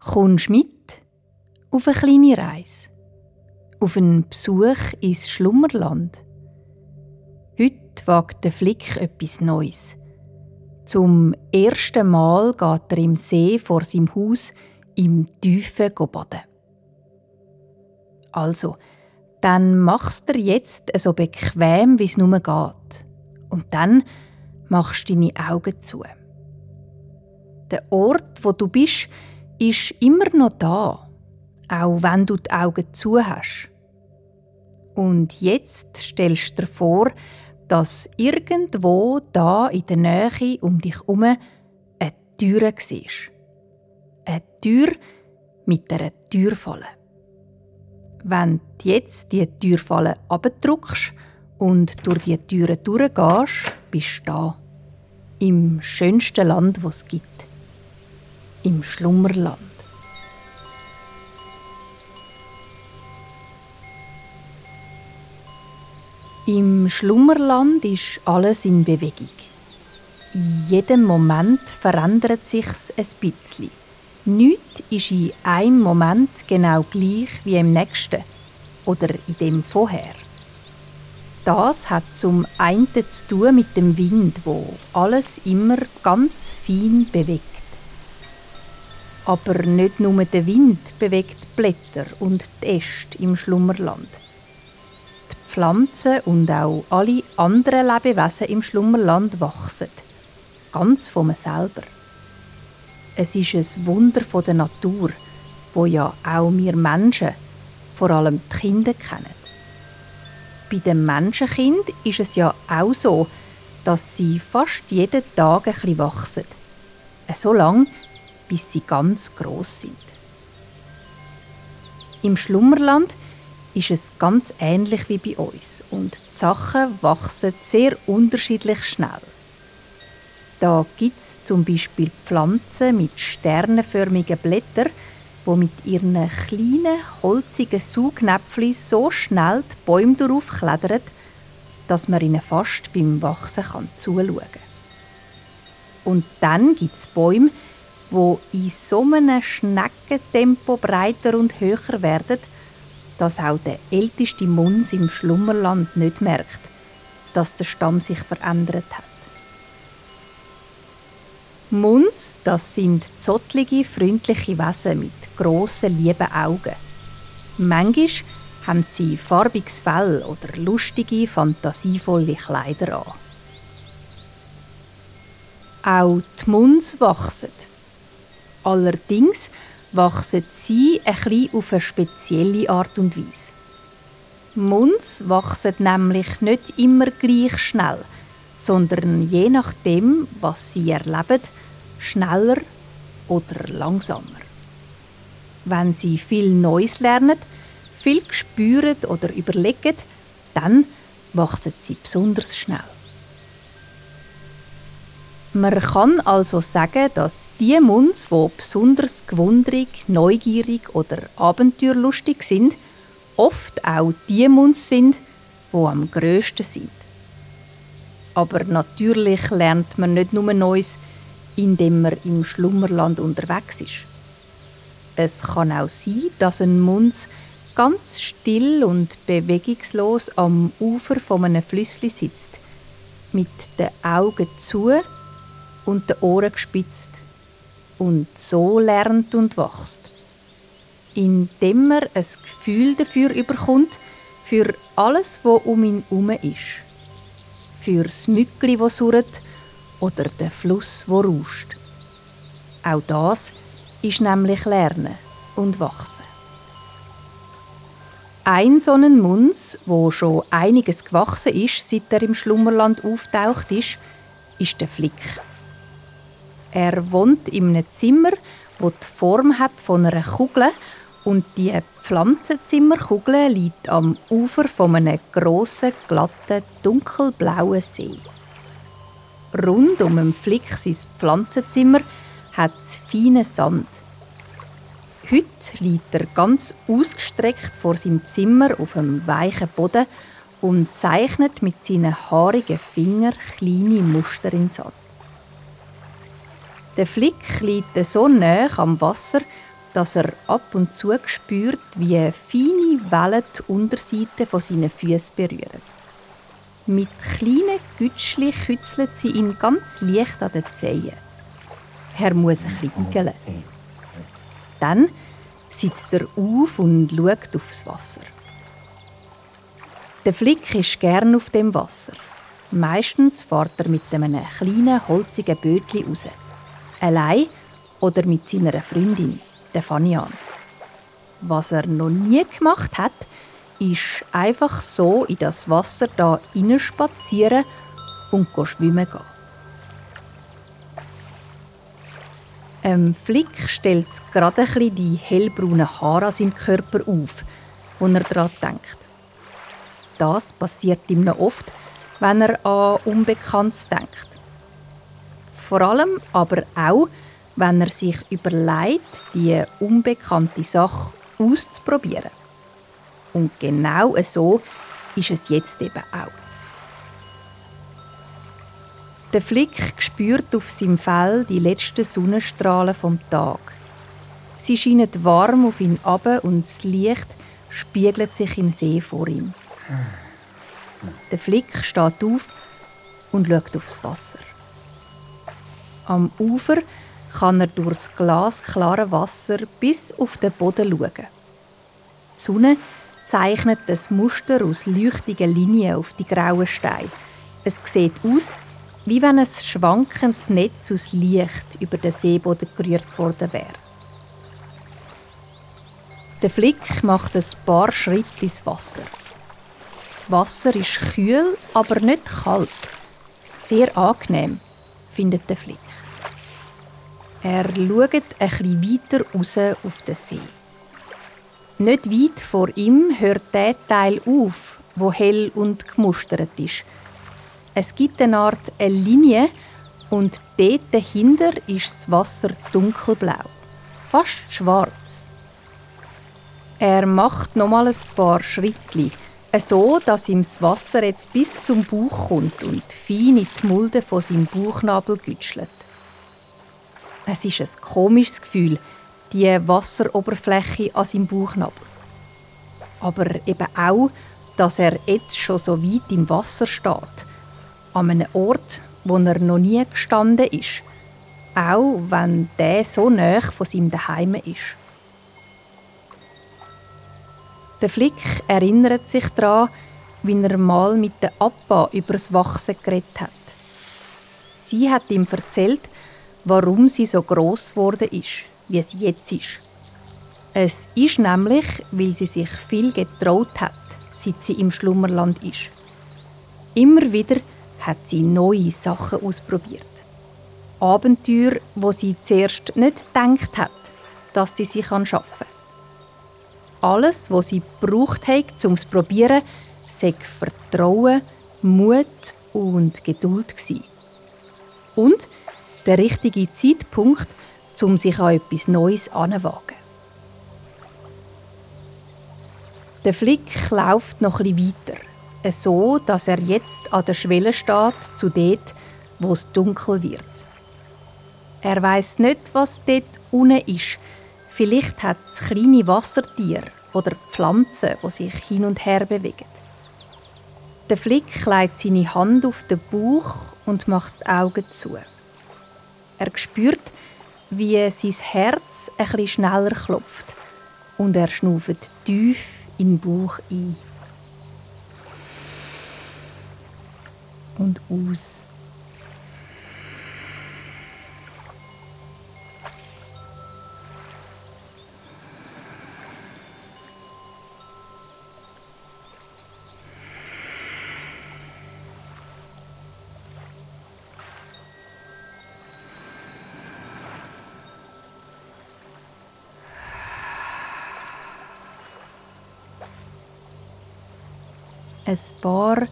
Kommst mit auf eine kleine Reise, auf einen Besuch ins Schlummerland. Heute wagt der Flick etwas Neues. Zum ersten Mal geht er im See vor seinem Haus im Tiefen baden. Also, dann machst du jetzt so bequem, wie es nur geht. Und dann machst du deine Augen zu. Der Ort, wo du bist, ist immer noch da, auch wenn du die Augen zu hast. Und jetzt stellst du dir vor, dass irgendwo da in der Nähe um dich herum eine Tür siehst. Eine Tür mit einer Türfalle. Wenn du jetzt die Türfalle abdrückst und durch die Türen durchgehst, bist du da. Im schönsten Land, das es gibt. Im Schlummerland. Im Schlummerland ist alles in Bewegung. In jedem Moment verändert sich's ein bisschen. Nichts ist in einem Moment genau gleich wie im nächsten oder in dem vorher. Das hat zum einen zu tun mit dem Wind, wo alles immer ganz fein bewegt. Aber nicht nur der Wind bewegt die Blätter und die Äste im Schlummerland. Die Pflanzen und auch alle anderen Lebewesen im Schlummerland wachsen. Ganz von selber. Es ist ein Wunder der Natur, wo ja auch wir Menschen, vor allem die Kinder, kennen. Bei dem Menschenkind ist es ja auch so, dass sie fast jeden Tag ein bisschen wachsen. So lange, bis sie ganz groß sind. Im Schlummerland ist es ganz ähnlich wie bei uns und die Sachen wachsen sehr unterschiedlich schnell. Da gibt es zum Beispiel Pflanzen mit sternenförmigen Blättern, wo mit ihren kleinen, holzigen Saugnäpfchen so schnell die Bäume klettern, dass man ihnen fast beim Wachsen zuschauen kann. Und dann gibt es Bäume, wo in so einem Schneckentempo breiter und höher werden, dass auch der älteste Muns im Schlummerland nicht merkt, dass der Stamm sich verändert hat. Muns, das sind zottlige, freundliche Wesen mit grossen, lieben Augen. Manchmal haben sie farbiges Fell oder lustige, fantasievolle Kleider an. Auch die Muns wachsen. Allerdings wachsen sie ein auf eine spezielle Art und Weise. Muns wachsen nämlich nicht immer gleich schnell – sondern je nachdem, was sie erleben, schneller oder langsamer. Wenn sie viel Neues lernen, viel spüren oder überlegen, dann wachsen sie besonders schnell. Man kann also sagen, dass die Munds, die besonders gewundrig, neugierig oder abenteuerlustig sind, oft auch die Munds sind, die am grössten sind. Aber natürlich lernt man nicht nur Neues, indem man im Schlummerland unterwegs ist. Es kann auch sein, dass ein Munz ganz still und bewegungslos am Ufer von einem Flüssli sitzt, mit den Augen zu und den Ohren gespitzt und so lernt und wächst. Indem er ein Gefühl dafür überkommt, für alles, was um ihn herum ist für das Mückli, das surrt, oder den Fluss, der rauscht. Auch das ist nämlich Lernen und Wachsen. Ein so ein Munz, wo schon einiges gewachsen ist, seit er im Schlummerland auftaucht ist, ist der Flick. Er wohnt in einem Zimmer, wo die Form hat von einer Kugel und die Pflanzenzimmerkugel liegt am Ufer von einem grossen, glatten, dunkelblauen See. Rund um den Flick sein Pflanzenzimmer hat es feinen Sand. Heute liegt er ganz ausgestreckt vor seinem Zimmer auf einem weichen Boden und zeichnet mit seinen haarigen Fingern kleine Muster in Sand. Der Flick liegt so nah am Wasser, dass er ab und zu spürt, wie feine Wellen die Unterseite von seinen Füßen berühren. Mit kleinen Gütschli kützelt sie ihn ganz leicht an den Zehen. Er muss ein bisschen giggeln. Dann sitzt er auf und schaut aufs Wasser. Der Flick ist gern auf dem Wasser. Meistens fährt er mit einem kleinen, holzigen Bötli raus. Allein oder mit seiner Freundin, der Fanian. Was er noch nie gemacht hat, ist einfach so in das Wasser da spazieren und schwimmen gehen. Ähm, Flick stellt gerade ein die hellbraunen Haare an seinem Körper auf, wo er daran denkt. Das passiert ihm noch oft, wenn er an Unbekanntes denkt. Vor allem aber auch, wenn er sich überlegt, die unbekannte Sache auszuprobieren. Und genau so ist es jetzt eben auch. Der Flick spürt auf seinem Fell die letzten Sonnenstrahlen vom Tag. Sie scheinen warm auf ihn ab und das Licht spiegelt sich im See vor ihm. Der Flick steht auf und schaut aufs Wasser. Am Ufer kann er durchs glasklare Wasser bis auf den Boden schauen. Die Sonne zeichnet das Muster aus leuchtigen Linien auf die grauen Steine. Es sieht aus, wie wenn ein schwankendes Netz aus Licht über den Seeboden gerührt worden wäre. Der Flick macht ein paar Schritte ins Wasser. Das Wasser ist kühl, aber nicht kalt. Sehr angenehm, findet der Flick. Er schaut bisschen weiter raus auf den See. Nicht weit vor ihm hört der Teil auf, wo hell und gemustert ist. Es gibt eine Art eine Linie und dort dahinter ist das Wasser dunkelblau, fast schwarz. Er macht nochmal ein paar Schritte, so dass ihm das Wasser jetzt bis zum Bauch kommt und fein in die Mulde von seinem Bauchnabel gütschelt. Es ist ein komisches Gefühl, die Wasseroberfläche an seinem Bauchnabel. Aber eben auch, dass er jetzt schon so weit im Wasser steht. An einem Ort, wo er noch nie gestanden ist. Auch wenn der so nah von seinem Daheim ist. Der Flick erinnert sich daran, wie er mal mit der Appa über das Wachsen geredet hat. Sie hat ihm erzählt, warum sie so groß geworden ist, wie sie jetzt ist. Es ist nämlich, weil sie sich viel getraut hat, seit sie im Schlummerland ist. Immer wieder hat sie neue Sachen ausprobiert. Abenteuer, wo sie zuerst nicht gedacht hat, dass sie sie schaffen kann. Alles, was sie braucht hat, um es zu probieren, sei Vertrauen, Mut und Geduld gewesen. Und der richtige Zeitpunkt, um sich an etwas Neues anzuwagen. Der Flick läuft noch etwas weiter, so dass er jetzt an der Schwelle steht zu dort, wo es dunkel wird. Er weiß nicht, was dort unten ist. Vielleicht hat es kleine Wassertiere oder Pflanzen, die sich hin und her bewegen. Der Flick legt seine Hand auf den Bauch und macht die Augen zu. Er spürt, wie sein Herz etwas schneller klopft und er schnauft tief in den Bauch ein. Und aus. Ein paar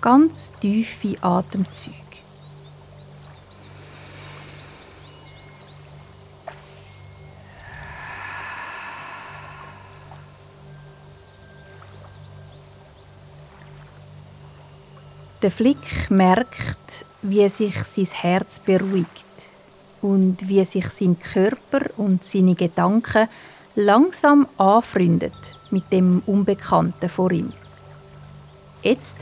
ganz tiefe Atemzüge. Der Flick merkt, wie sich sein Herz beruhigt, und wie sich sein Körper und seine Gedanken langsam anfreundet mit dem Unbekannten vor ihm. Jetzt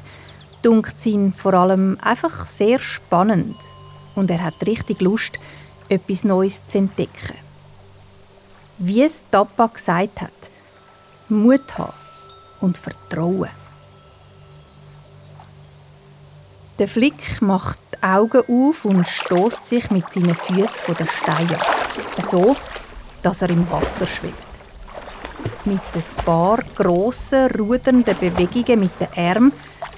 dunkt ihn vor allem einfach sehr spannend und er hat richtig Lust, etwas Neues zu entdecken. Wie es Tappa gesagt hat, Mut haben und Vertrauen. Der Flick macht die Augen auf und stoßt sich mit seinen Füßen von der Steine ab. So, dass er im Wasser schwebt. Mit ein paar grossen, rudernden Bewegungen mit den Armen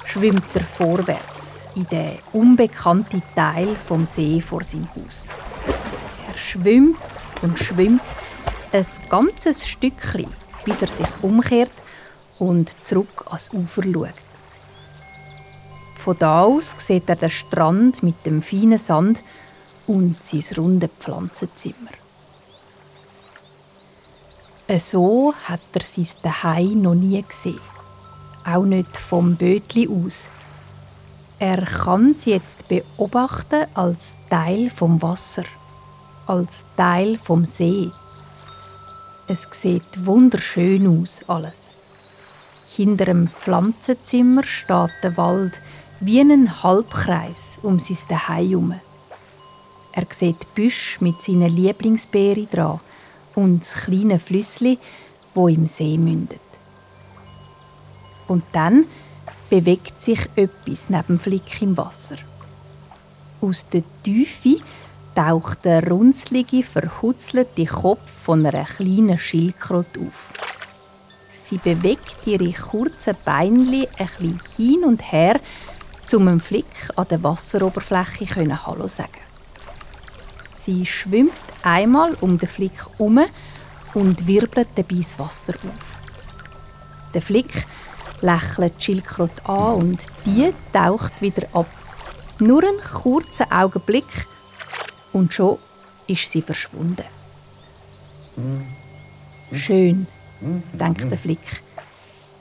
schwimmt er vorwärts in den unbekannten Teil vom See vor seinem Haus. Er schwimmt und schwimmt ein ganzes Stückchen, bis er sich umkehrt und zurück ans Ufer schaut. Von da aus sieht er den Strand mit dem feinen Sand und sein runde Pflanzenzimmer. So hat er sein Daheim noch nie gesehen. Auch nicht vom Bötli aus. Er kann es jetzt beobachten als Teil vom Wasser, als Teil vom See. Es sieht wunderschön aus alles. Hinter dem Pflanzenzimmer steht der Wald wie ein Halbkreis um sein Zuhause herum. Er sieht Büsch mit seinen Lieblingsbeeren dran und das kleine Flüssli, wo im See mündet. Und dann bewegt sich etwas neben dem Flick im Wasser. Aus der Tiefe taucht der runzlige, verhutzelte Kopf von einer kleinen Schildkröte auf. Sie bewegt ihre kurzen Beinchen ein bisschen hin und her, um einem Flick an der Wasseroberfläche Hallo sagen. Sie schwimmt einmal um den Flick herum und wirbelt dabei das Wasser auf. Der Flick lächelt die an und die taucht wieder ab. Nur einen kurzen Augenblick und schon ist sie verschwunden. Schön, denkt der Flick.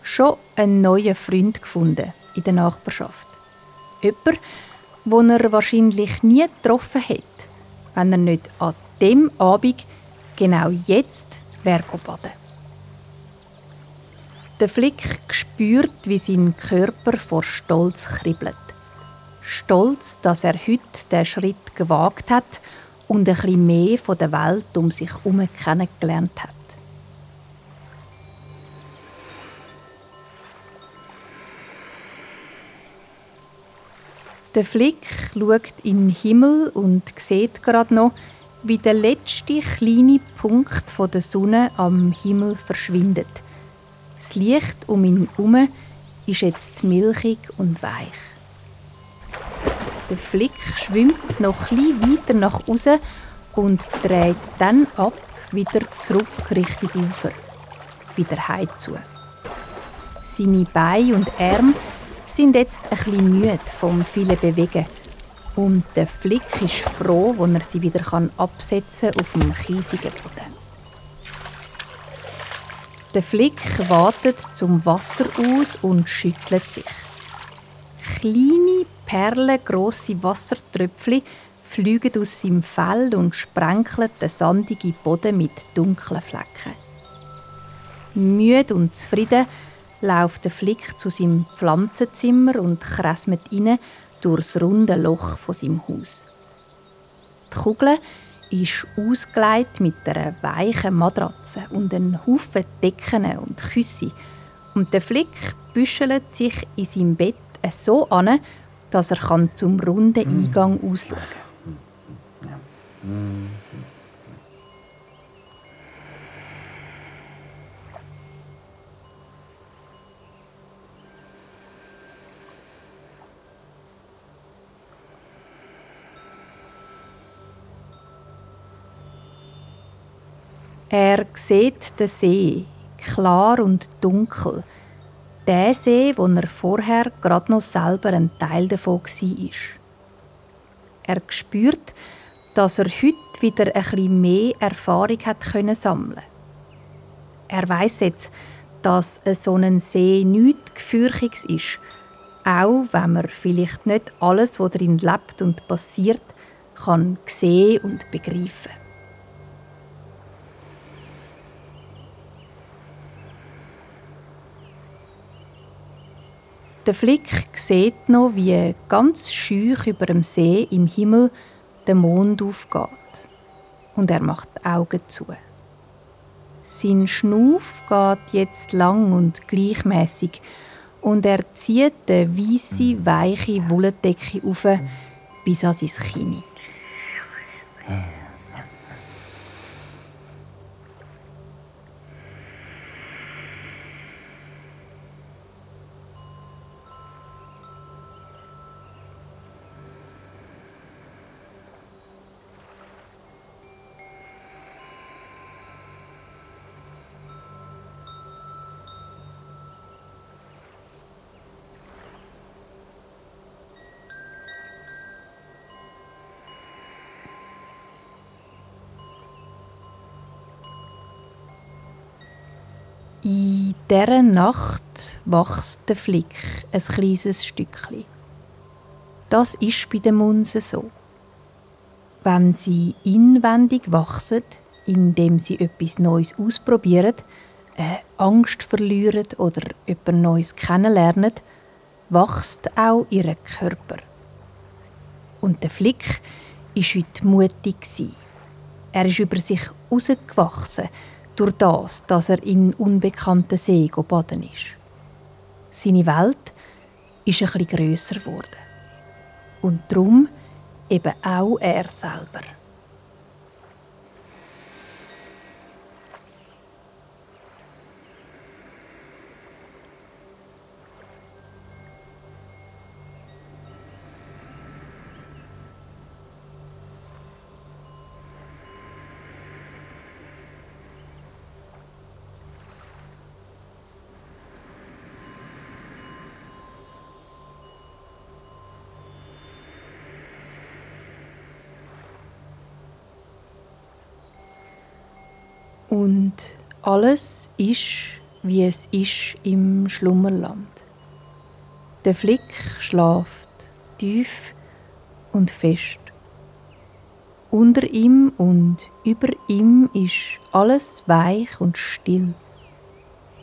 Schon einen neuen Freund gefunden in der Nachbarschaft. Jemand, den er wahrscheinlich nie getroffen hätte, wenn er nicht an dem Abend genau jetzt baden. Der Flick spürt, wie sein Körper vor Stolz kribbelt. Stolz, dass er heute den Schritt gewagt hat und ein bisschen mehr von der Welt um sich herum kennengelernt hat. Der Flick schaut in den Himmel und sieht gerade noch, wie der letzte kleine Punkt der Sonne am Himmel verschwindet. Das Licht um ihn herum ist jetzt milchig und weich. Der Flick schwimmt noch etwas weiter nach außen und dreht dann ab wieder zurück Richtung Ufer, wieder heim zu. Seine Beine und Arme sind jetzt ein bisschen müde vom vielen Bewegen. Und der Flick ist froh, wenn er sie wieder absetzen kann auf dem kiesigen Boden. Der Flick wartet zum Wasser aus und schüttelt sich. Kleine, perlengrosse Wassertröpfchen fliegen aus seinem Fell und sprenkeln den sandigen Boden mit dunklen Flecken. Müde und zufrieden läuft der Flick zu seinem Pflanzenzimmer und kresmet rein durchs runde Loch von seinem Haus. Die Kugel ist ausgelegt mit einer weichen Matratze und einem Haufen Decken und Küsse. Und der Flick büschelt sich in seinem Bett so an, dass er zum runden Eingang ausschauen kann. Er sieht den See, klar und dunkel. Der See, wo er vorher gerade noch selber ein Teil davon war. Er spürt, dass er heute wieder bisschen mehr Erfahrung hat können sammeln. Er weiß jetzt, dass so ein See nichts Gefürchiges ist, auch wenn man vielleicht nicht alles, was darin lebt und passiert, kann sehen und begreifen. Der Flick sieht noch, wie ganz schüch über dem See im Himmel der Mond aufgeht. Und er macht die Augen zu. Sein Schnuff geht jetzt lang und gleichmäßig und er zieht die weiße, weiche Wolldecke auf bis an sein Kinn. In dieser Nacht wächst der Flick ein kleines Stückchen. Das ist bei den Munsen so. Wenn sie inwendig wachsen, indem sie etwas Neues ausprobieren, äh, Angst verlieren oder etwas Neues kennenlernen, wächst auch ihr Körper. Und der Flick war heute mutig. Er ist über sich herausgewachsen, durch das, dass er in unbekannten See baden ist. Seine Welt ist ein grösser geworden. Und darum eben auch er selber. Alles ist, wie es ist im Schlummerland. Der Flick schlaft tief und fest. Unter ihm und über ihm ist alles weich und still.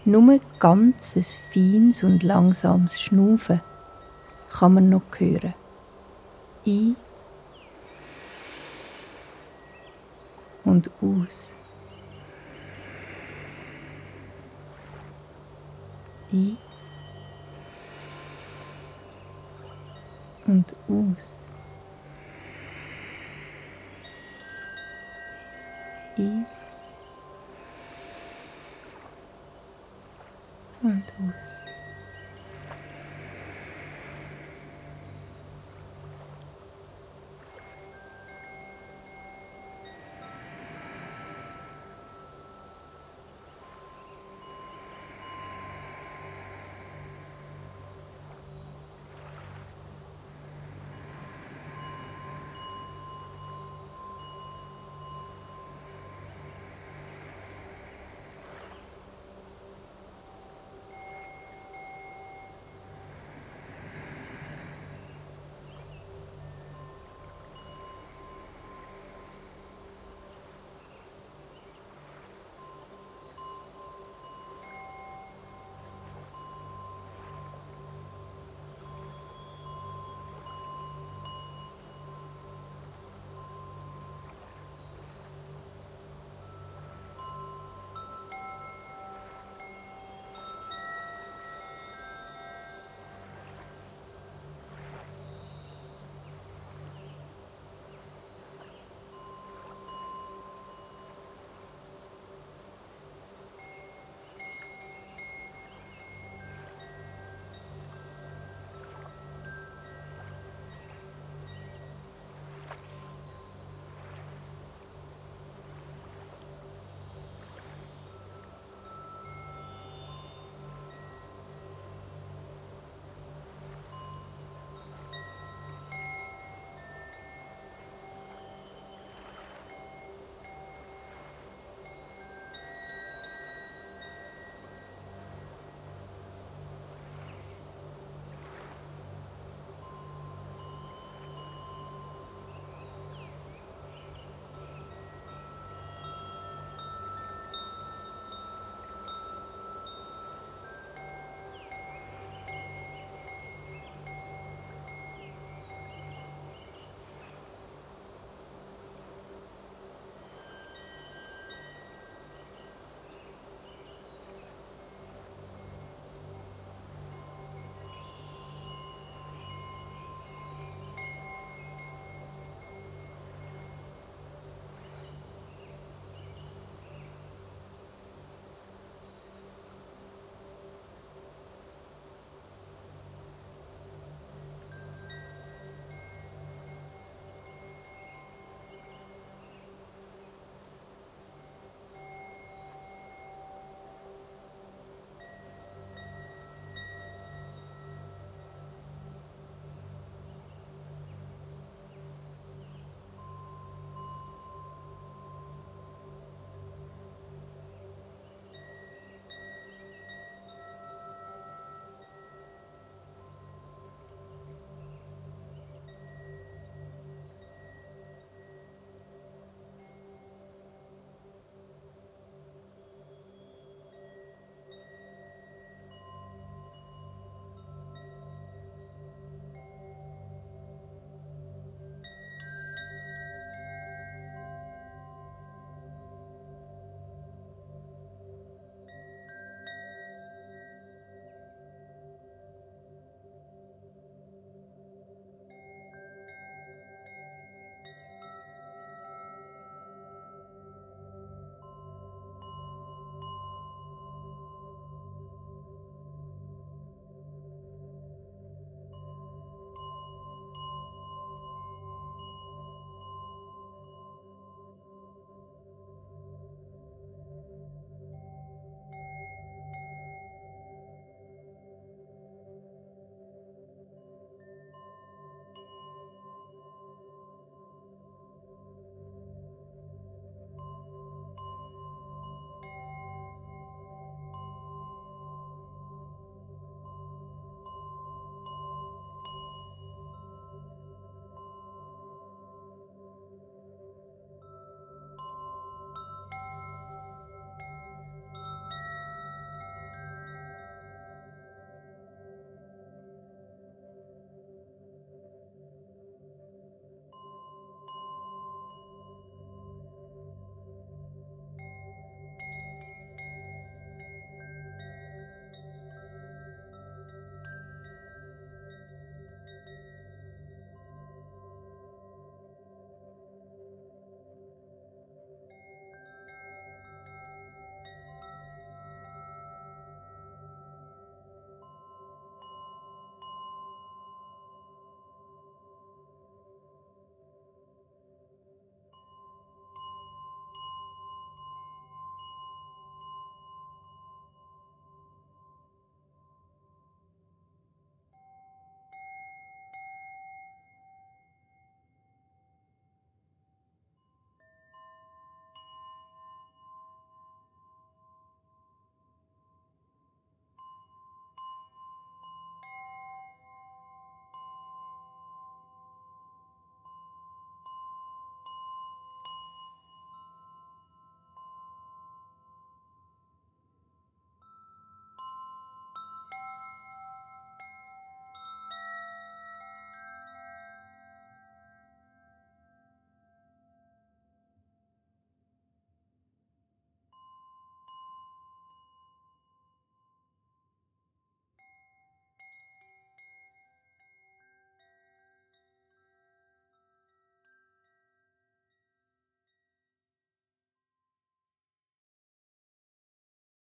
Nur ganz ein feines und langsames Schnaufen kann man noch hören. Ein und aus. Ein und aus. Ein und aus.